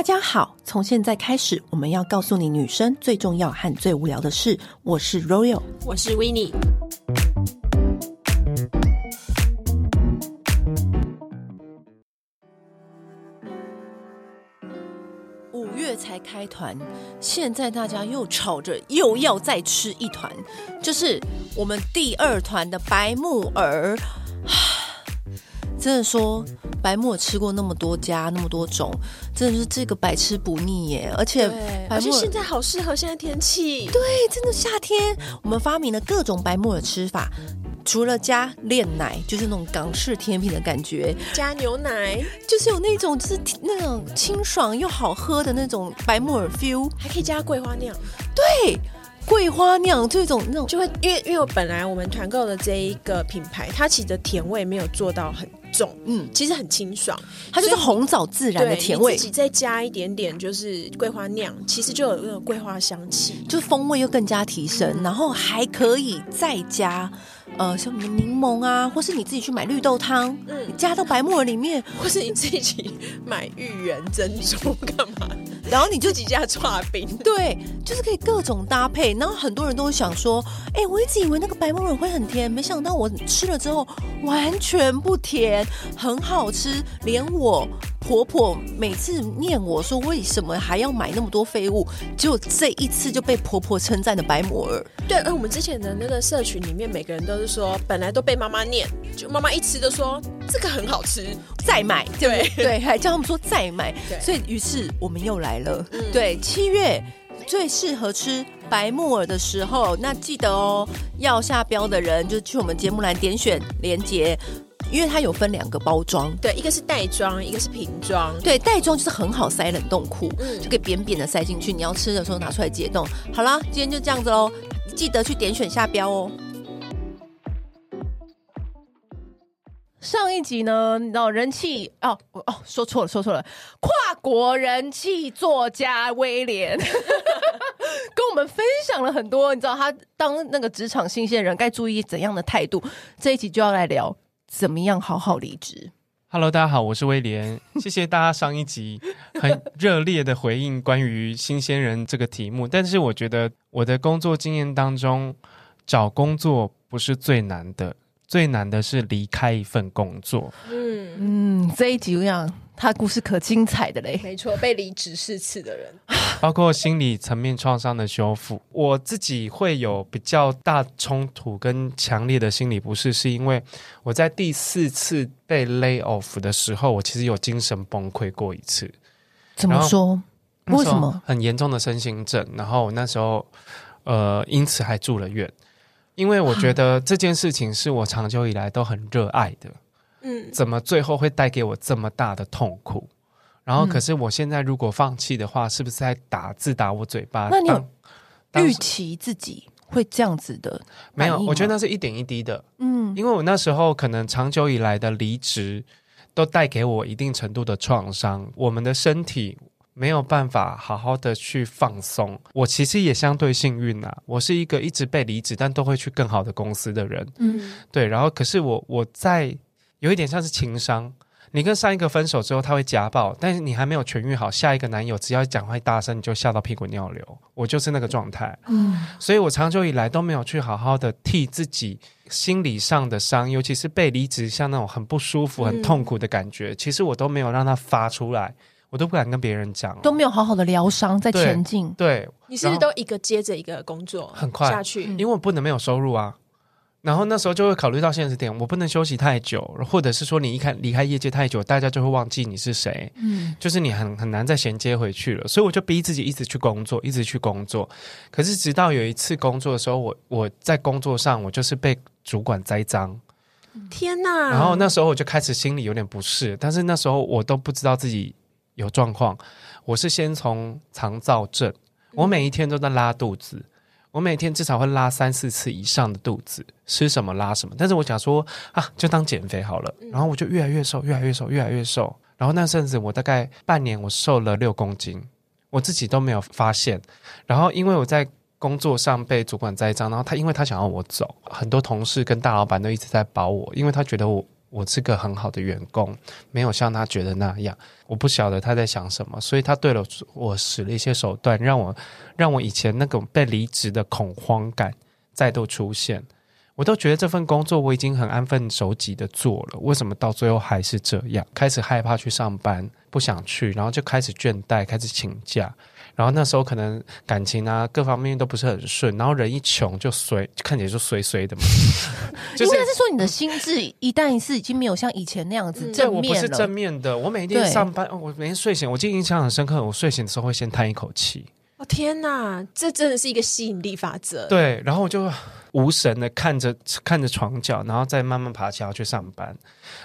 大家好，从现在开始，我们要告诉你女生最重要和最无聊的事。我是 Royal，我是 Winnie。五月才开团，现在大家又吵着又要再吃一团，就是我们第二团的白木耳。真的说，白木耳吃过那么多家，那么多种，真的是这个百吃不腻耶！而且，而且现在好适合现在天气。对，真的夏天，我们发明了各种白木耳吃法，除了加炼奶，就是那种港式甜品的感觉；加牛奶，就是有那种就是那种清爽又好喝的那种白木耳 feel，还可以加桂花酿。对。桂花酿这种那种。就会，因为因为我本来我们团购的这一个品牌，它其实的甜味没有做到很重，嗯，其实很清爽，它就是红枣自然的甜味，自己再加一点点就是桂花酿，其实就有那种桂花香气，就风味又更加提升，嗯、然后还可以再加。呃，像什么柠檬啊，或是你自己去买绿豆汤，嗯，加到白木耳里面，或是你自己买芋圆珍珠干嘛？然后你就几家抓饼，对，就是可以各种搭配。然后很多人都会想说，哎、我一直以为那个白木耳会很甜，没想到我吃了之后完全不甜，很好吃，连我。婆婆每次念我说，为什么还要买那么多废物，就这一次就被婆婆称赞的白木耳。对，而我们之前的那个社群里面，每个人都是说，本来都被妈妈念，就妈妈一吃就说这个很好吃，再买。对对，还叫他们说再买。所以于是我们又来了。嗯、对，七月最适合吃白木耳的时候，那记得哦，要下标的人就去我们节目栏点选连结。因为它有分两个包装，对，一个是袋装，一个是瓶装。对，袋装就是很好塞冷冻库，嗯，就可以扁扁的塞进去。你要吃的时候拿出来解冻。好啦，今天就这样子喽，记得去点选下标哦。上一集呢，你知道人气哦哦，说错了，说错了，跨国人气作家威廉 跟我们分享了很多，你知道他当那个职场新鲜人该注意怎样的态度。这一集就要来聊。怎么样好好离职？Hello，大家好，我是威廉。谢谢大家上一集很热烈的回应关于新鲜人这个题目。但是我觉得我的工作经验当中，找工作不是最难的，最难的是离开一份工作。嗯嗯，这一集这样。他故事可精彩的嘞，没错，被离职四次的人，包括心理层面创伤的修复。我自己会有比较大冲突跟强烈的心理不适，是因为我在第四次被 lay off 的时候，我其实有精神崩溃过一次。怎么说？为什么？很严重的身心症，然后那时候呃，因此还住了院，因为我觉得这件事情是我长久以来都很热爱的。嗯，怎么最后会带给我这么大的痛苦？然后，可是我现在如果放弃的话，是不是在打自打我嘴巴？那你有预期自己会这样子的？没有，我觉得那是一点一滴的。嗯，因为我那时候可能长久以来的离职，都带给我一定程度的创伤。我们的身体没有办法好好的去放松。我其实也相对幸运啊，我是一个一直被离职，但都会去更好的公司的人。嗯，对。然后，可是我我在。有一点像是情商，你跟上一个分手之后，他会家暴，但是你还没有痊愈好，下一个男友只要讲话大声，你就吓到屁滚尿流。我就是那个状态，嗯，所以我长久以来都没有去好好的替自己心理上的伤，尤其是被离职，像那种很不舒服、很痛苦的感觉，嗯、其实我都没有让它发出来，我都不敢跟别人讲，都没有好好的疗伤，在前进。对，你是不是都一个接着一个工作很快下去？因为我不能没有收入啊。然后那时候就会考虑到现实点，我不能休息太久，或者是说你一看离开业界太久，大家就会忘记你是谁，嗯，就是你很很难再衔接回去了。所以我就逼自己一直去工作，一直去工作。可是直到有一次工作的时候，我我在工作上我就是被主管栽赃，天哪！然后那时候我就开始心里有点不适，但是那时候我都不知道自己有状况。我是先从肠燥症，我每一天都在拉肚子。我每天至少会拉三四次以上的肚子，吃什么拉什么。但是我想说啊，就当减肥好了。然后我就越来越瘦，越来越瘦，越来越瘦。然后那阵子我大概半年，我瘦了六公斤，我自己都没有发现。然后因为我在工作上被主管栽赃，然后他因为他想要我走，很多同事跟大老板都一直在保我，因为他觉得我我是个很好的员工，没有像他觉得那样。我不晓得他在想什么，所以他对了我使了一些手段，让我让我以前那种被离职的恐慌感再度出现。我都觉得这份工作我已经很安分守己的做了，为什么到最后还是这样？开始害怕去上班，不想去，然后就开始倦怠，开始请假。然后那时候可能感情啊各方面都不是很顺，然后人一穷就衰，看起来就衰衰的嘛。就是、应该是说你的心智一旦是已经没有像以前那样子正面了。对，我不是正面的。我每天上班，我每天睡醒，我记得印象很深刻。我睡醒的时候会先叹一口气。哦天哪，这真的是一个吸引力法则。对，然后我就。无神的看着看着床角，然后再慢慢爬起来要去上班，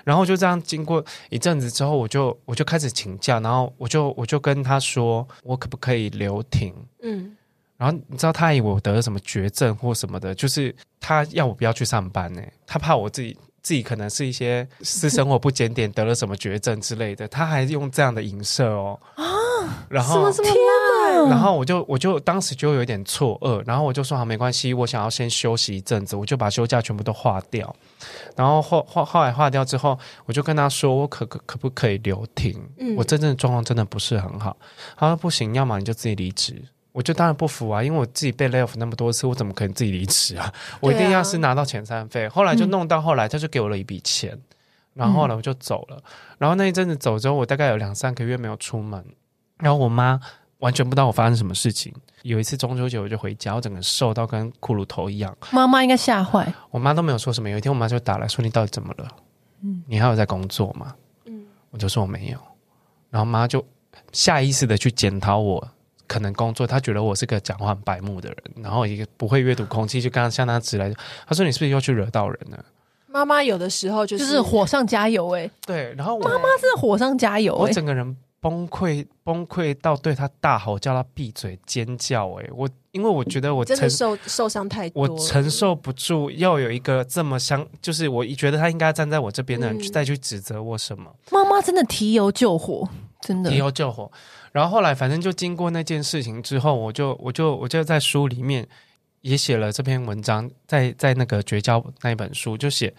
然后就这样经过一阵子之后，我就我就开始请假，然后我就我就跟他说，我可不可以留停？嗯，然后你知道他以为我得了什么绝症或什么的，就是他要我不要去上班呢，他怕我自己自己可能是一些私生活不检点得了什么绝症之类的，他还用这样的影射哦啊，然后什么什么。然后我就我就当时就有点错愕，然后我就说好没关系，我想要先休息一阵子，我就把休假全部都划掉。然后后后后来划掉之后，我就跟他说我可可可不可以留停？嗯、我真正的状况真的不是很好。他说不行，要么你就自己离职。我就当然不服啊，因为我自己被 lay off 那么多次，我怎么可能自己离职啊？我一定要是拿到遣散费。后来就弄到后来，他就给我了一笔钱，然后后来我就走了。然后那一阵子走之后，我大概有两三个月没有出门。然后我妈。完全不知道我发生什么事情。有一次中秋节我就回家，我整个瘦到跟骷髅头一样。妈妈应该吓坏。我妈都没有说什么。有一天我妈就打来说：“你到底怎么了？嗯，你还有在工作吗？”嗯，我就说我没有。然后妈就下意识的去检讨我可能工作，她觉得我是个讲话很白目的人，然后一个不会阅读空气，就刚刚向她直来。她说：“你是不是又去惹到人了？”妈妈有的时候就是、就是火上加油哎、欸。对，然后我妈妈是火上加油、欸，我整个人。崩溃，崩溃到对他大吼，叫他闭嘴，尖叫、欸！哎，我因为我觉得我承真的受受伤太多，我承受不住，要有一个这么相，就是我觉得他应该站在我这边的人，再去指责我什么？妈妈真的提油救火，真的提油救火。然后后来，反正就经过那件事情之后，我就我就我就在书里面也写了这篇文章，在在那个绝交那一本书就写，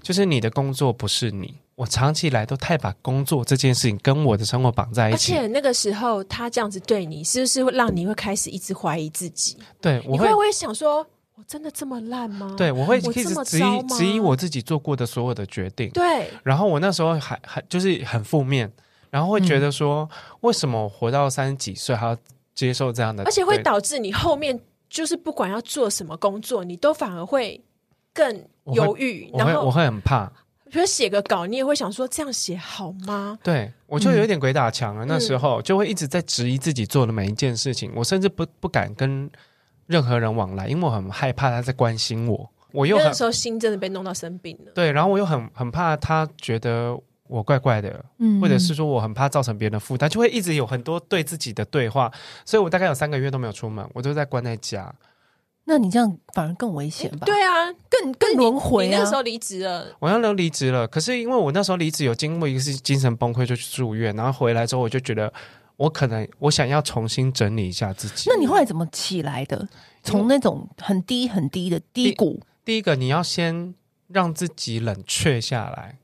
就是你的工作不是你。我长期以来都太把工作这件事情跟我的生活绑在一起，而且那个时候他这样子对你，是不是会让你会开始一直怀疑自己？对，我会，你会不会想说，我真的这么烂吗？对，我会一直质疑质疑我自己做过的所有的决定。对，然后我那时候还还就是很负面，然后会觉得说，嗯、为什么我活到三十几岁还要接受这样的？而且会导致你后面就是不管要做什么工作，你都反而会更犹豫，然后我会很怕。比如写个稿，你也会想说这样写好吗？对，我就有一点鬼打墙了。嗯、那时候就会一直在质疑自己做的每一件事情，我甚至不不敢跟任何人往来，因为我很害怕他在关心我。我又那时候心真的被弄到生病了。对，然后我又很很怕他觉得我怪怪的，嗯，或者是说我很怕造成别人的负担，就会一直有很多对自己的对话。所以我大概有三个月都没有出门，我都在关在家。那你这样反而更危险吧？对啊，更更轮回啊！你那时候离职了，我要留离职了。可是因为我那时候离职有经过一个是精神崩溃，就去住院，然后回来之后我就觉得我可能我想要重新整理一下自己。那你后来怎么起来的？从那种很低很低的低谷，第，第一个你要先让自己冷却下来，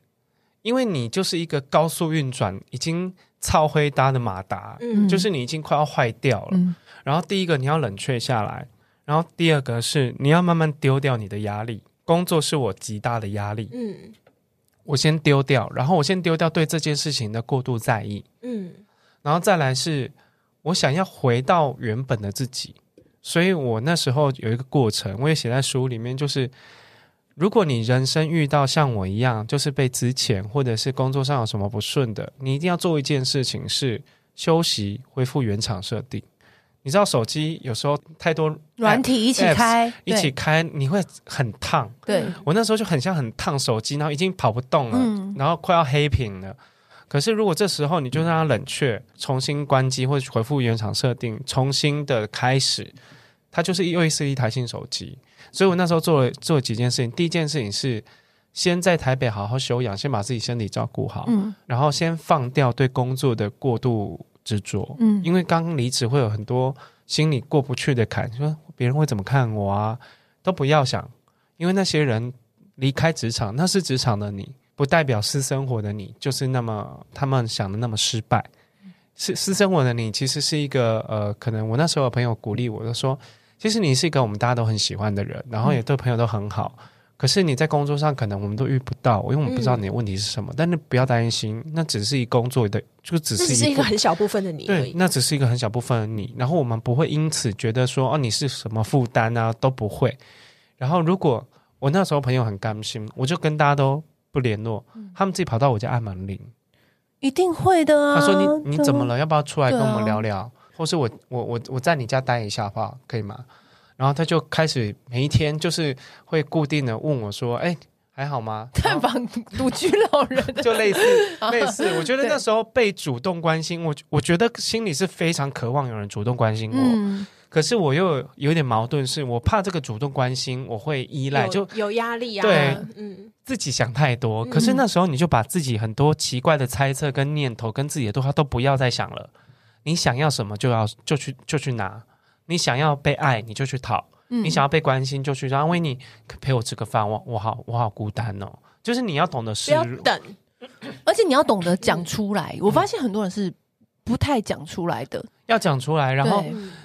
因为你就是一个高速运转已经超灰搭的马达，嗯，就是你已经快要坏掉了。嗯，然后第一个你要冷却下来。然后第二个是你要慢慢丢掉你的压力，工作是我极大的压力，嗯，我先丢掉，然后我先丢掉对这件事情的过度在意，嗯，然后再来是我想要回到原本的自己，所以我那时候有一个过程，我也写在书里面，就是如果你人生遇到像我一样，就是被资遣或者是工作上有什么不顺的，你一定要做一件事情是休息，恢复原厂设定。你知道手机有时候太多软体一起开，一起开你会很烫。对，我那时候就很像很烫手机，然后已经跑不动了，嗯、然后快要黑屏了。可是如果这时候你就让它冷却，重新关机或者回复原厂设定，重新的开始，它就是又是一台新手机。所以我那时候做了做了几件事情。第一件事情是先在台北好好休养，先把自己身体照顾好，嗯、然后先放掉对工作的过度执着，嗯，因为刚离职会有很多心里过不去的坎，说别人会怎么看我啊，都不要想，因为那些人离开职场，那是职场的你，不代表私生活的你就是那么他们想的那么失败。私私生活的你其实是一个呃，可能我那时候有朋友鼓励我，就说，其实你是一个我们大家都很喜欢的人，然后也对朋友都很好。嗯、可是你在工作上可能我们都遇不到，因为我们不知道你的问题是什么。嗯、但是不要担心，那只是一工作的，就只是一个，很小部分的你。对，那只是一个很小部分的你。然后我们不会因此觉得说哦，你是什么负担啊，都不会。然后如果我那时候朋友很甘心，我就跟大家都不联络，嗯、他们自己跑到我家按门铃。一定会的啊！他说你：“你你怎么了？要不要出来跟我们聊聊？啊、或是我我我我在你家待一下，好不好？可以吗？”然后他就开始每一天就是会固定的问我说：“哎，还好吗？”探访独居老人，就类似 类似。我觉得那时候被主动关心，我我觉得心里是非常渴望有人主动关心我。嗯、可是我又有点矛盾，是我怕这个主动关心我会依赖，就有压力啊。对，嗯。自己想太多，可是那时候你就把自己很多奇怪的猜测跟念头跟自己的对话都不要再想了。你想要什么就要就去就去拿，你想要被爱你就去讨，嗯、你想要被关心就去。安慰你陪我吃个饭，我我好我好孤单哦。就是你要懂得是，不要等，而且你要懂得讲出来。嗯、我发现很多人是不太讲出来的，要讲出来，然后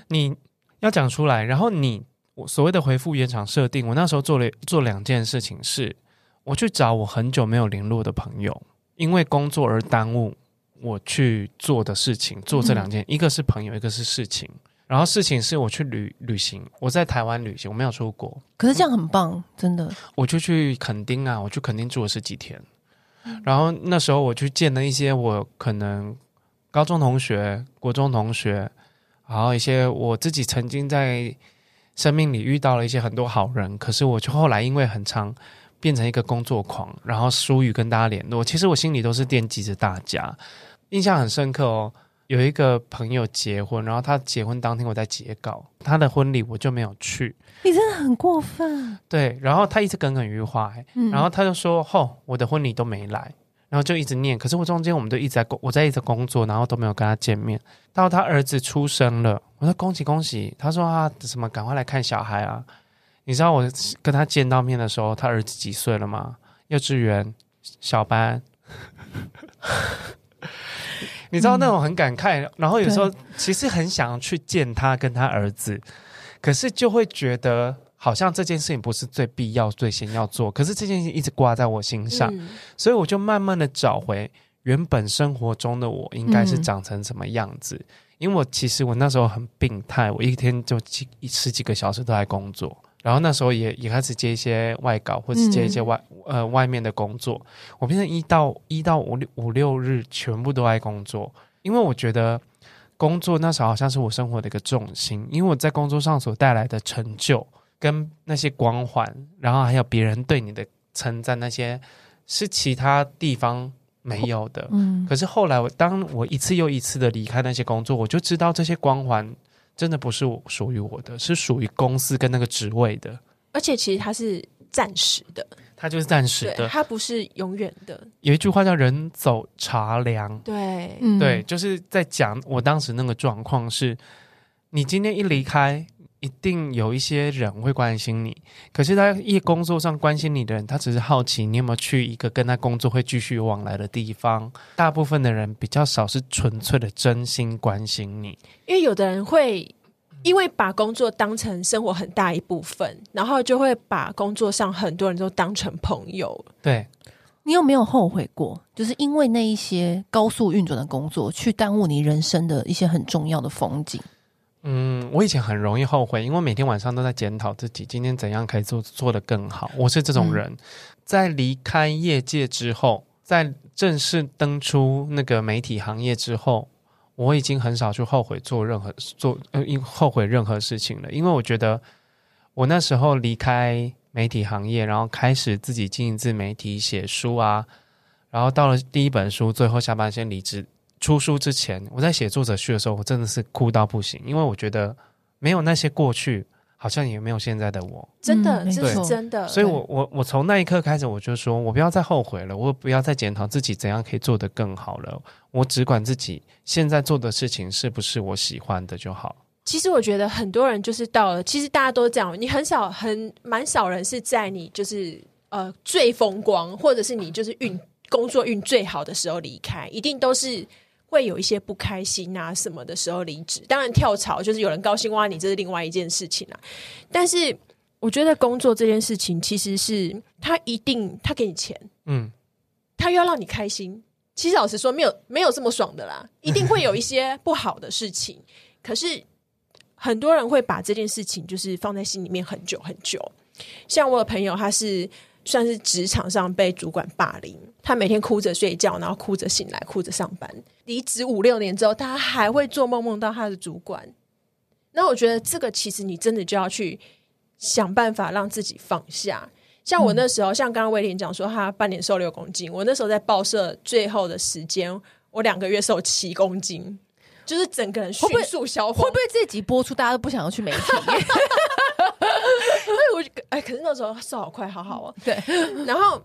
你要讲出来，然后你我所谓的回复原厂设定，我那时候做了做两件事情是。我去找我很久没有联络的朋友，因为工作而耽误我去做的事情，做这两件，嗯、一个是朋友，一个是事情。然后事情是我去旅旅行，我在台湾旅行，我没有出国。可是这样很棒，嗯、真的。我就去垦丁啊，我去垦丁住了十几天。然后那时候我去见了一些我可能高中同学、国中同学，然后一些我自己曾经在生命里遇到了一些很多好人。可是我就后来因为很长。变成一个工作狂，然后疏于跟大家联络。其实我心里都是惦记着大家，印象很深刻哦。有一个朋友结婚，然后他结婚当天我在截稿，他的婚礼我就没有去。你真的很过分。对，然后他一直耿耿于怀，嗯、然后他就说：“吼、哦，我的婚礼都没来。”然后就一直念。可是我中间我们都一直在工，我在一直工作，然后都没有跟他见面。到他儿子出生了，我说：“恭喜恭喜！”他说：“啊，什么？赶快来看小孩啊！”你知道我跟他见到面的时候，他儿子几岁了吗？幼稚园小班。你知道那种很感慨，嗯、然后有时候其实很想去见他跟他儿子，可是就会觉得好像这件事情不是最必要、最先要做。可是这件事情一直挂在我心上，嗯、所以我就慢慢的找回原本生活中的我应该是长成什么样子。嗯、因为我其实我那时候很病态，我一天就几十几个小时都在工作。然后那时候也也开始接一些外稿，或者接一些外、嗯、呃外面的工作。我变成一到一到五六五六日全部都在工作，因为我觉得工作那时候好像是我生活的一个重心。因为我在工作上所带来的成就跟那些光环，然后还有别人对你的称赞，那些是其他地方没有的。嗯，可是后来我当我一次又一次的离开那些工作，我就知道这些光环。真的不是我属于我的，是属于公司跟那个职位的。而且其实它是暂时的，它就是暂时的，它不是永远的。有一句话叫“人走茶凉”，对，对，就是在讲我当时那个状况是，你今天一离开。一定有一些人会关心你，可是他一工作上关心你的人，他只是好奇你有没有去一个跟他工作会继续往来的地方。大部分的人比较少是纯粹的真心关心你，因为有的人会因为把工作当成生活很大一部分，然后就会把工作上很多人都当成朋友。对，你有没有后悔过？就是因为那一些高速运转的工作，去耽误你人生的一些很重要的风景？嗯，我以前很容易后悔，因为每天晚上都在检讨自己今天怎样可以做做得更好。我是这种人，嗯、在离开业界之后，在正式登出那个媒体行业之后，我已经很少去后悔做任何做呃，因后悔任何事情了。因为我觉得我那时候离开媒体行业，然后开始自己经营自媒体写书啊，然后到了第一本书，最后下半先离职。出书之前，我在写作者序的时候，我真的是哭到不行，因为我觉得没有那些过去，好像也没有现在的我。真的，这是真的。所以我我我从那一刻开始，我就说我不要再后悔了，我不要再检讨自己怎样可以做得更好了，我只管自己现在做的事情是不是我喜欢的就好。其实我觉得很多人就是到了，其实大家都这样，你很少很蛮少人是在你就是。呃最风光，或者是你就是运工作运最好的时候离开，一定都是会有一些不开心啊什么的时候离职。当然跳槽就是有人高薪挖你，这是另外一件事情啊。但是我觉得工作这件事情，其实是他一定他给你钱，嗯，他又要让你开心。其实老实说，没有没有这么爽的啦，一定会有一些不好的事情。可是很多人会把这件事情就是放在心里面很久很久。像我的朋友，他是算是职场上被主管霸凌，他每天哭着睡觉，然后哭着醒来，哭着上班。离职五六年之后，他还会做梦梦到他的主管。那我觉得这个其实你真的就要去想办法让自己放下。像我那时候，嗯、像刚刚威廉讲说，他半年瘦六公斤。我那时候在报社最后的时间，我两个月瘦七公斤，就是整个人迅速消化。会不会这集播出，大家都不想要去媒体？哎，可是那时候瘦好快，好好啊。对，然后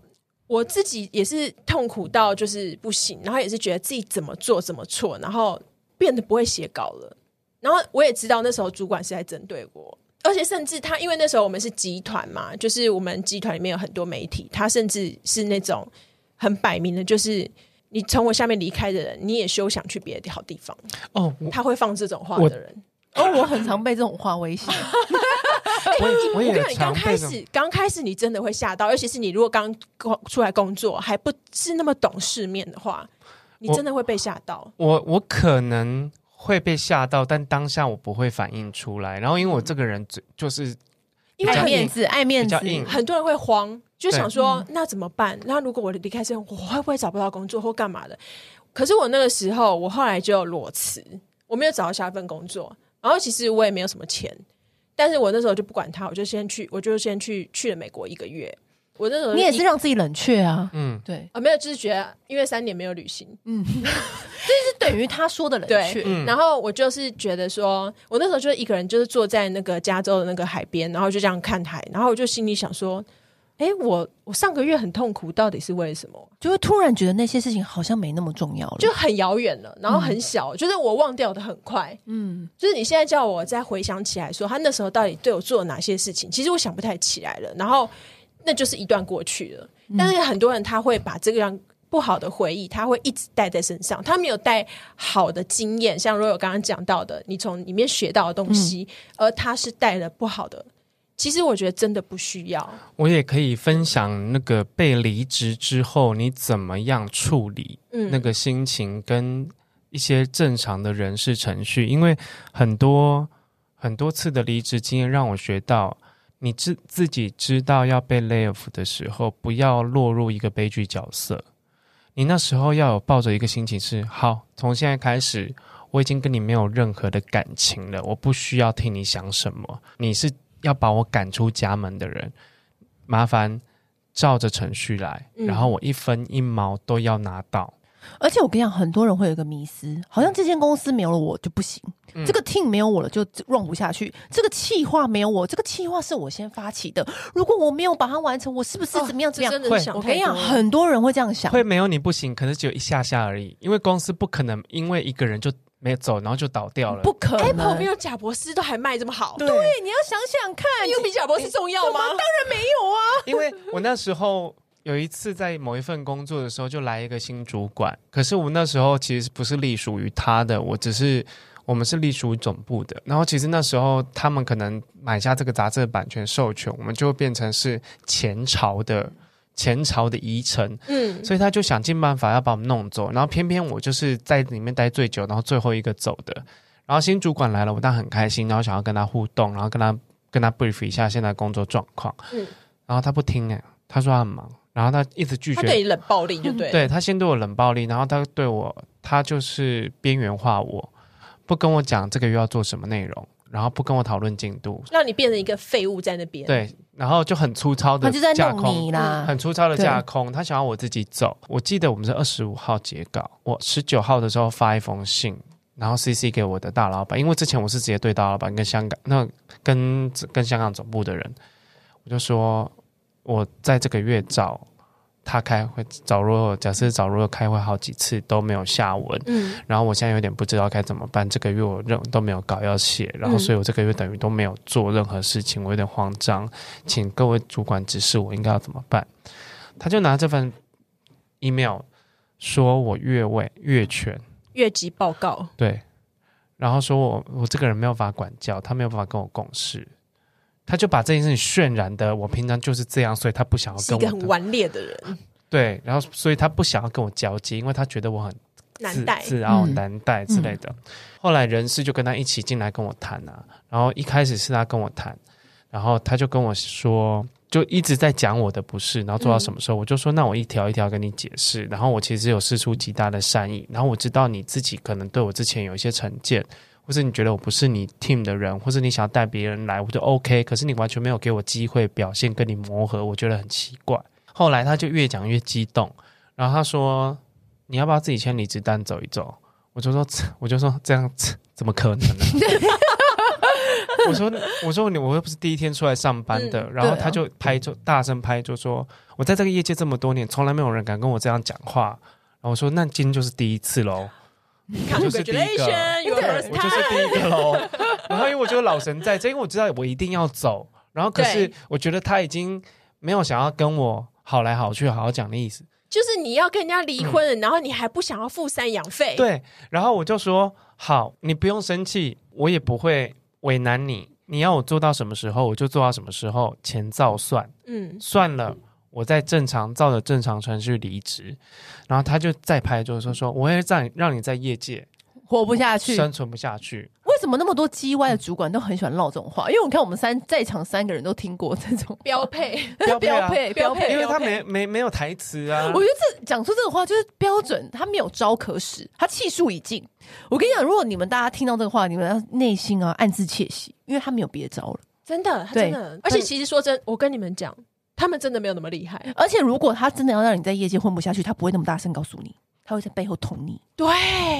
我自己也是痛苦到就是不行，然后也是觉得自己怎么做怎么错，然后变得不会写稿了。然后我也知道那时候主管是在针对我。而且甚至他，因为那时候我们是集团嘛，就是我们集团里面有很多媒体，他甚至是那种很摆明的，就是你从我下面离开的人，你也休想去别的好地方哦。他会放这种话的人，哦，我很常被这种话威胁。我我也你刚开始刚开始你真的会吓到，尤其是你如果刚出来工作还不是那么懂世面的话，你真的会被吓到。我我，我可能。会被吓到，但当下我不会反应出来。然后，因为我这个人嘴就是因为爱面子，爱面子，很多人会慌，就想说那怎么办？那如果我离开这，我会不会找不到工作或干嘛的？可是我那个时候，我后来就裸辞，我没有找到下一份工作。然后其实我也没有什么钱，但是我那时候就不管他，我就先去，我就先去去了美国一个月。我那时候你也是让自己冷却啊，嗯，对啊，没有，就是觉得因为三年没有旅行，嗯，这是等于他说的冷却。对，然后我就是觉得说，我那时候就是一个人，就是坐在那个加州的那个海边，然后就这样看海，然后我就心里想说，哎，我我上个月很痛苦，到底是为什么？就会突然觉得那些事情好像没那么重要了，就很遥远了，然后很小，嗯、就是我忘掉的很快，嗯，就是你现在叫我再回想起来说，他那时候到底对我做了哪些事情，其实我想不太起来了，然后。那就是一段过去了，但是很多人他会把这个样不好的回忆，他会一直带在身上，他没有带好的经验，像若有刚刚讲到的，你从里面学到的东西，嗯、而他是带了不好的。其实我觉得真的不需要。我也可以分享那个被离职之后你怎么样处理那个心情，跟一些正常的人事程序，因为很多很多次的离职经验让我学到。你自自己知道要被 lay off 的时候，不要落入一个悲剧角色。你那时候要有抱着一个心情是：好，从现在开始，我已经跟你没有任何的感情了，我不需要听你想什么。你是要把我赶出家门的人，麻烦照着程序来，然后我一分一毛都要拿到。而且我跟你讲，很多人会有一个迷思，好像这间公司没有了我就不行，嗯、这个 team 没有我了就 run 不下去，这个企划没有我，这个企划是我先发起的，如果我没有把它完成，我是不是怎么样怎么样？哦、会，我跟你讲，很多人会这样想，会没有你不行，可能只有一下下而已，因为公司不可能因为一个人就没走，然后就倒掉了，不可能。Apple 没有贾博士都还卖这么好，对，对你要想想看，有比贾博士重要吗？当然没有啊，因为我那时候。有一次在某一份工作的时候，就来一个新主管。可是我那时候其实不是隶属于他的，我只是我们是隶属于总部的。然后其实那时候他们可能买下这个杂志的版权授权，我们就变成是前朝的前朝的遗臣。嗯，所以他就想尽办法要把我们弄走。然后偏偏我就是在里面待最久，然后最后一个走的。然后新主管来了，我当然很开心，然后想要跟他互动，然后跟他跟他 brief 一下现在工作状况。嗯，然后他不听哎，他说他很忙。然后他一直拒绝，他对你冷暴力就对，对他先对我冷暴力，然后他对我，他就是边缘化我，不跟我讲这个月要做什么内容，然后不跟我讨论进度，让你变成一个废物在那边。对，然后就很粗糙的架空，啦，很粗糙的架空。他想要我自己走。我记得我们是二十五号截稿，我十九号的时候发一封信，然后 CC 给我的大老板，因为之前我是直接对大老板跟香港那跟跟香港总部的人，我就说我在这个月找。他开会找若，假设找若开会好几次都没有下文，嗯，然后我现在有点不知道该怎么办。这个月我任都没有稿要写，然后所以我这个月等于都没有做任何事情，我有点慌张，请各位主管指示我应该要怎么办。他就拿这份 email 说我越位越权越级报告，对，然后说我我这个人没有办法管教，他没有办法跟我共事。他就把这件事情渲染的，我平常就是这样，所以他不想要跟我。是一个很顽劣的人。对，然后所以他不想要跟我交接，因为他觉得我很难带、自傲、难带之类的。嗯、后来人事就跟他一起进来跟我谈啊，然后一开始是他跟我谈，然后他就跟我说，就一直在讲我的不是，然后做到什么时候，嗯、我就说那我一条一条跟你解释。然后我其实有试出极大的善意，然后我知道你自己可能对我之前有一些成见。或是你觉得我不是你 team 的人，或是你想要带别人来，我就 OK。可是你完全没有给我机会表现，跟你磨合，我觉得很奇怪。后来他就越讲越激动，然后他说：“你要不要自己签离职单走一走？”我就说：“我就说这样子怎么可能呢？” 我说：“我说你我又不是第一天出来上班的。嗯”然后他就拍就大声拍就说：“我在这个业界这么多年，从来没有人敢跟我这样讲话。”然后我说：“那今天就是第一次喽。”我就是第一个，我就是第一个喽。然后因为我觉得老神在这，因为我知道我一定要走。然后可是我觉得他已经没有想要跟我好来好去、好好讲的意思。就是你要跟人家离婚了，嗯、然后你还不想要付赡养费。对，然后我就说好，你不用生气，我也不会为难你。你要我做到什么时候，我就做到什么时候，钱照算。嗯，算了。我在正常照着正常程序离职，然后他就再拍，就是说说，我会让让你在业界活不下去，生存不下去。为什么那么多叽歪的主管都很喜欢唠这种话？因为我看我们三在场三个人都听过这种标配 标配标配标配，因为他没没没有台词啊。我觉得这讲出这个话就是标准，他没有招可使，他气数已尽。我跟你讲，如果你们大家听到这个话，你们要内心啊暗自窃喜，因为他没有别招了，真的，真的。而且其实说真，我跟你们讲。他们真的没有那么厉害，而且如果他真的要让你在业界混不下去，他不会那么大声告诉你，他会在背后捅你。对，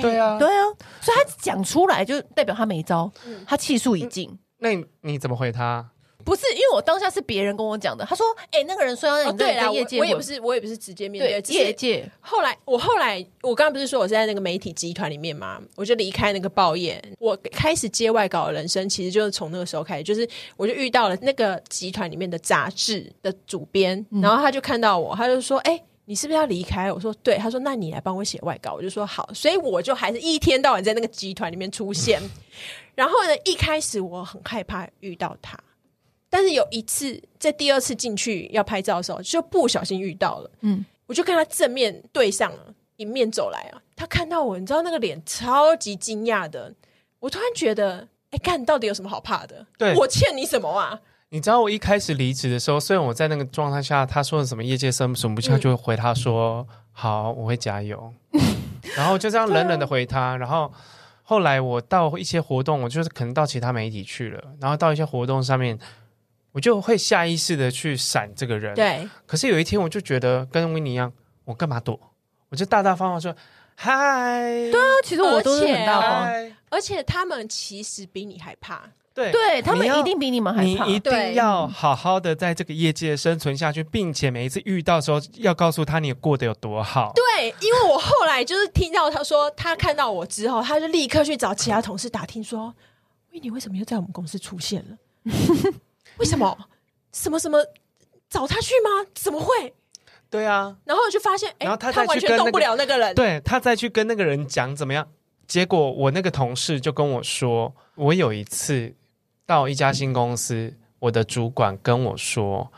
对啊，对啊，所以他讲出来就代表他没招，嗯、他气数已尽。那你你怎么回他？不是，因为我当下是别人跟我讲的。他说：“哎、欸，那个人说要让你在业界、哦，我也不是，我也不是直接面对，对业界。后来，我后来，我刚刚不是说我是在那个媒体集团里面嘛？我就离开那个报业，我开始接外稿的人生，其实就是从那个时候开始。就是我就遇到了那个集团里面的杂志的主编，嗯、然后他就看到我，他就说：‘哎、欸，你是不是要离开？’我说：‘对。’他说：‘那你来帮我写外稿。’我就说：‘好。’所以我就还是一天到晚在那个集团里面出现。然后呢，一开始我很害怕遇到他。但是有一次，在第二次进去要拍照的时候，就不小心遇到了。嗯，我就跟他正面对上了，迎面走来啊。他看到我，你知道那个脸超级惊讶的。我突然觉得，哎，干，到底有什么好怕的？对，我欠你什么啊？你知道我一开始离职的时候，虽然我在那个状态下，他说的什么业界生存不下，就会回他说：“嗯、好，我会加油。”然后就这样冷冷的回他。然后后来我到一些活动，我就是可能到其他媒体去了，然后到一些活动上面。我就会下意识的去闪这个人，对。可是有一天，我就觉得跟维尼一样，我干嘛躲？我就大大方方说嗨。对啊，其实我都是很大方，而且他们其实比你还怕。对，对他们一定比你们还怕。你一定要好好的在这个业界生存下去，并且每一次遇到的时候，要告诉他你过得有多好。对，因为我后来就是听到他说，他看到我之后，他就立刻去找其他同事打听说，维尼为什么又在我们公司出现了？为什么？什么什么找他去吗？怎么会？对啊，然后就发现，哎，他他完全动不了那个人。对，他再去跟那个人讲怎么样？结果我那个同事就跟我说，我有一次到一家新公司，我的主管跟我说，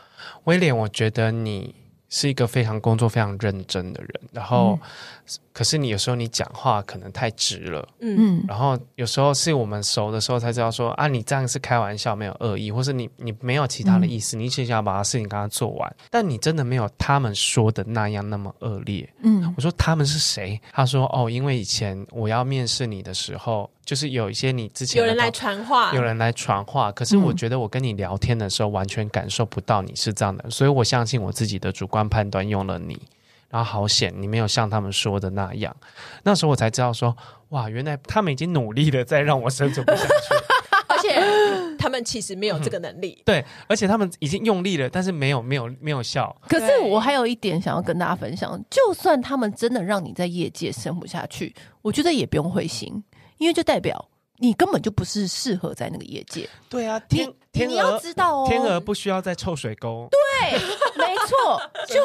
威廉，我觉得你是一个非常工作非常认真的人，然后。嗯。可是你有时候你讲话可能太直了，嗯，然后有时候是我们熟的时候才知道说啊，你这样是开玩笑，没有恶意，或是你你没有其他的意思，嗯、你只想把他事情刚刚做完，但你真的没有他们说的那样那么恶劣，嗯，我说他们是谁？他说哦，因为以前我要面试你的时候，就是有一些你之前有人来传话，有人来传话，可是我觉得我跟你聊天的时候完全感受不到你是这样的，所以我相信我自己的主观判断用了你。然后好险，你没有像他们说的那样。那时候我才知道说，哇，原来他们已经努力的在让我生存不下去。而且他们其实没有这个能力。对，而且他们已经用力了，但是没有没有没有效。可是我还有一点想要跟大家分享，就算他们真的让你在业界生不下去，我觉得也不用灰心，因为就代表。你根本就不是适合在那个业界。对啊，天天你要知道哦，天鹅不需要在臭水沟。对，没错。就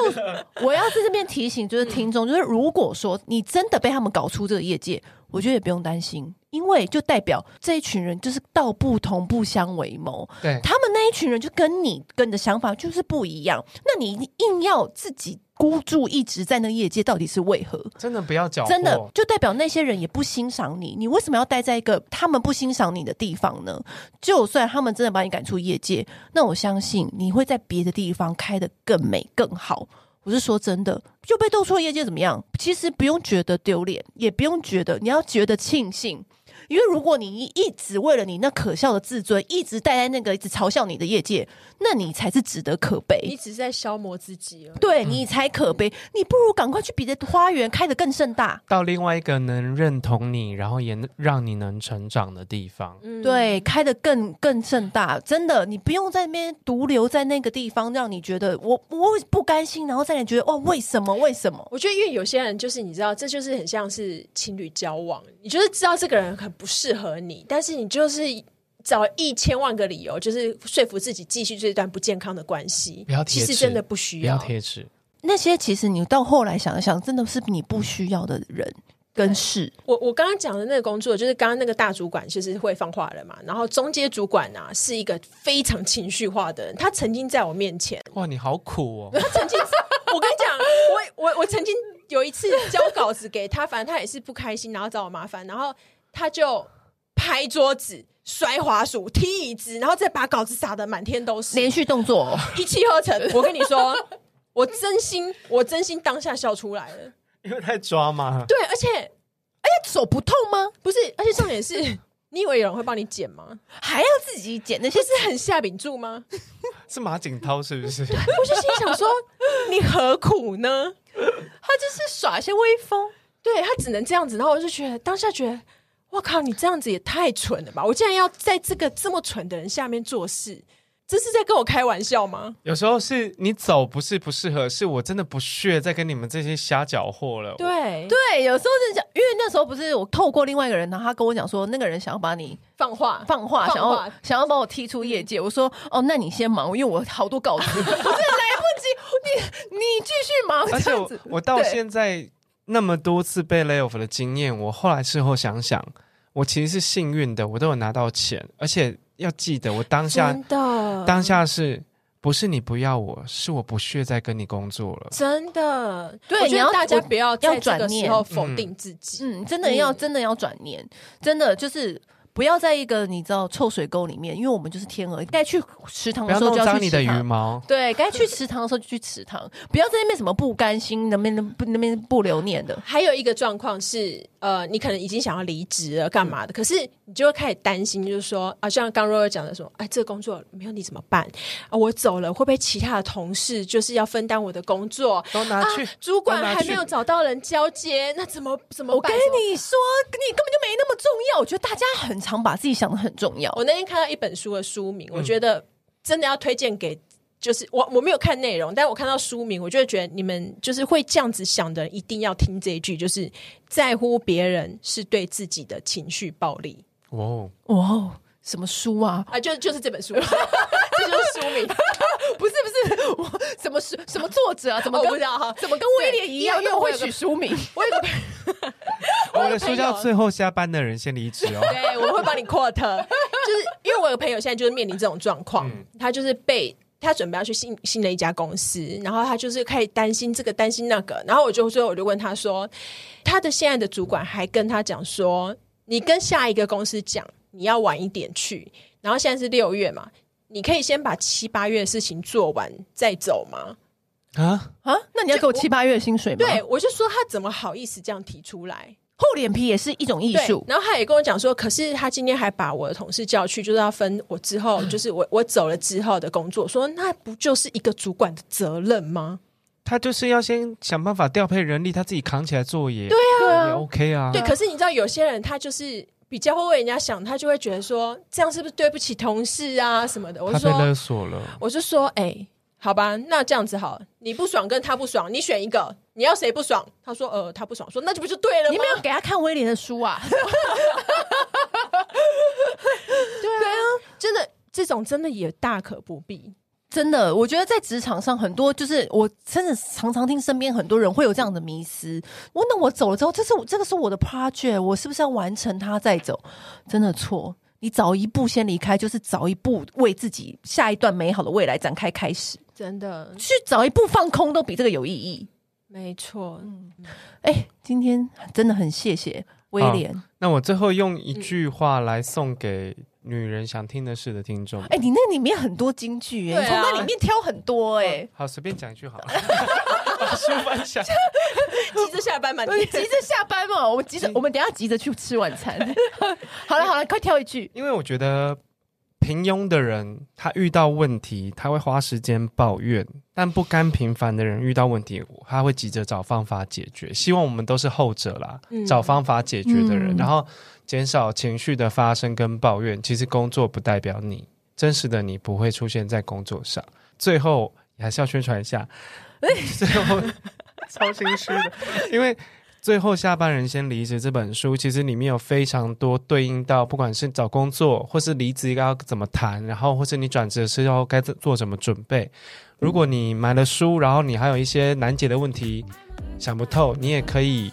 我要在这边提醒，就是听众，就是如果说你真的被他们搞出这个业界，我觉得也不用担心，因为就代表这一群人就是道不同不相为谋。对，他们那一群人就跟你跟你的想法就是不一样，那你硬要自己。孤注一掷在那个业界到底是为何？真的不要搅和，真的就代表那些人也不欣赏你。你为什么要待在一个他们不欣赏你的地方呢？就算他们真的把你赶出业界，那我相信你会在别的地方开得更美更好。我是说真的，就被斗出业界怎么样？其实不用觉得丢脸，也不用觉得，你要觉得庆幸。因为如果你一直为了你那可笑的自尊，一直待在那个一直嘲笑你的业界，那你才是值得可悲。你只是在消磨自己了，对，你才可悲。你不如赶快去别的花园开得更盛大，到另外一个能认同你，然后也让你能成长的地方。嗯，对，开得更更盛大。真的，你不用在那边独留在那个地方，让你觉得我我不甘心，然后再来觉得哦，为什么？为什么？我觉得，因为有些人就是你知道，这就是很像是情侣交往，你就是知道这个人很。不适合你，但是你就是找一千万个理由，就是说服自己继续这段不健康的关系。不要其实真的不需要，不要贴纸。那些其实你到后来想一想，真的是你不需要的人跟事。我我刚刚讲的那个工作，就是刚刚那个大主管，就是会放话了嘛。然后中阶主管啊，是一个非常情绪化的人。他曾经在我面前，哇，你好苦哦。他曾经，我跟你讲，我我我曾经有一次交稿子给他，反正他也是不开心，然后找我麻烦，然后。他就拍桌子、摔滑鼠、踢椅子，然后再把稿子撒的满天都是，连续动作一气呵成。我跟你说，我真心，我真心当下笑出来了，因为太抓嘛。对，而且，哎，手不痛吗？不是，而且重点是，你以为有人会帮你剪吗？还要自己剪？那些是很下饼柱吗？是马景涛是不是？我就心想说，你何苦呢？他就是耍一些威风，对，他只能这样子。然后我就觉得，当下觉得。我靠！你这样子也太蠢了吧！我竟然要在这个这么蠢的人下面做事，这是在跟我开玩笑吗？有时候是你走不是不适合，是我真的不屑再跟你们这些瞎搅和了。对对，有时候是讲，因为那时候不是我透过另外一个人，然后他跟我讲说，那个人想要把你放话放话，想要想要把我踢出业界。我说哦，那你先忙，因为我好多稿子，我真的来不及。你你继续忙，而且我，我到现在。那么多次被 lay off 的经验，我后来事后想想，我其实是幸运的，我都有拿到钱，而且要记得，我当下真的。当下是不是你不要我，是我不屑再跟你工作了，真的。对，你要大家不要在这个时候要转念。否定自己，嗯，嗯，真的要真的要转念，真的就是。不要在一个你知道臭水沟里面，因为我们就是天鹅，该去池塘的时候就要去池塘。你的羽毛。对，该去池塘的时候就去池塘，不要在那边什么不甘心，那边不那边不留念的。还有一个状况是，呃，你可能已经想要离职了，干嘛的？可是你就会开始担心，就是说啊，像刚若若讲的说，哎，这个工作没有你怎么办？啊，我走了会不会其他的同事就是要分担我的工作？都拿去，啊、主管还没有找到人交接，那怎么怎么办？我跟你说，你根本就没那么重要。我觉得大家很常把自己想的很重要。我那天看到一本书的书名，我觉得真的要推荐给，就是我我没有看内容，但我看到书名，我就会觉得你们就是会这样子想的，一定要听这一句，就是在乎别人是对自己的情绪暴力。哦哦，什么书啊？啊，就就是这本书，这就是书名。不 是不是，我什么书？什么作者啊？怎么跟、哦、怎么跟威廉一样又会取书名？我有个。我的书叫《最后下班的人先离职》哦。对，我会帮你 quote，就是因为我有个朋友现在就是面临这种状况，嗯、他就是被他准备要去新新的一家公司，然后他就是开始担心这个担心那个，然后我就最后我就问他说，他的现在的主管还跟他讲说，你跟下一个公司讲你要晚一点去，然后现在是六月嘛，你可以先把七八月的事情做完再走吗？啊啊，那你要给我七八月的薪水吗？对，我就说他怎么好意思这样提出来。厚脸皮也是一种艺术。然后他也跟我讲说，可是他今天还把我的同事叫去，就是要分我之后，就是我我走了之后的工作。说那不就是一个主管的责任吗？他就是要先想办法调配人力，他自己扛起来做也对啊，也 OK 啊。对，可是你知道有些人他就是比较会为人家想，他就会觉得说这样是不是对不起同事啊什么的？我就说他被勒索了，我就说哎、欸，好吧，那这样子好，你不爽跟他不爽，你选一个，你要谁不爽？他说呃，他不爽，说那就不就对了吗？你没有给他看威廉的书啊？对啊，对啊，真的这种真的也大可不必。真的，我觉得在职场上很多，就是我真的常常听身边很多人会有这样的迷思。我那我走了之后，这是这个是我的 project，我是不是要完成它再走？真的错，你早一步先离开，就是早一步为自己下一段美好的未来展开开始。真的，去找一步放空都比这个有意义。没错，嗯，哎、欸，今天真的很谢谢威廉。那我最后用一句话来送给。女人想听的事的听众，哎、欸，你那里面很多金句哎、欸，从、啊、那里面挑很多哎、欸，好，随便讲一句好了，把书翻下，急着下班嘛，你 急着下班嘛，我们急着，我们等下急着去吃晚餐。好了好了，快挑一句，因为我觉得。平庸的人，他遇到问题，他会花时间抱怨；但不甘平凡的人遇到问题，他会急着找方法解决。希望我们都是后者啦，嗯、找方法解决的人，嗯、然后减少情绪的发生跟抱怨。其实工作不代表你真实的你不会出现在工作上。最后，还是要宣传一下，最后 超心虚的，因为。最后，下班人先离职这本书，其实里面有非常多对应到，不管是找工作，或是离职应该要怎么谈，然后或是你转职的时候该做什么准备。如果你买了书，然后你还有一些难解的问题想不透，你也可以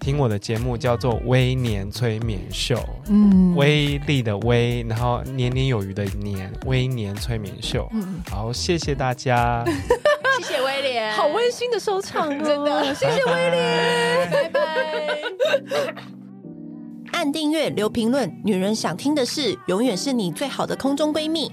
听我的节目，叫做《微年催眠秀》。嗯，威力的威，然后年年有余的年，微年催眠秀。嗯，好，谢谢大家。好温馨的收场哦！真的，谢谢威廉，拜拜。按订阅，留评论，女人想听的事，永远是你最好的空中闺蜜。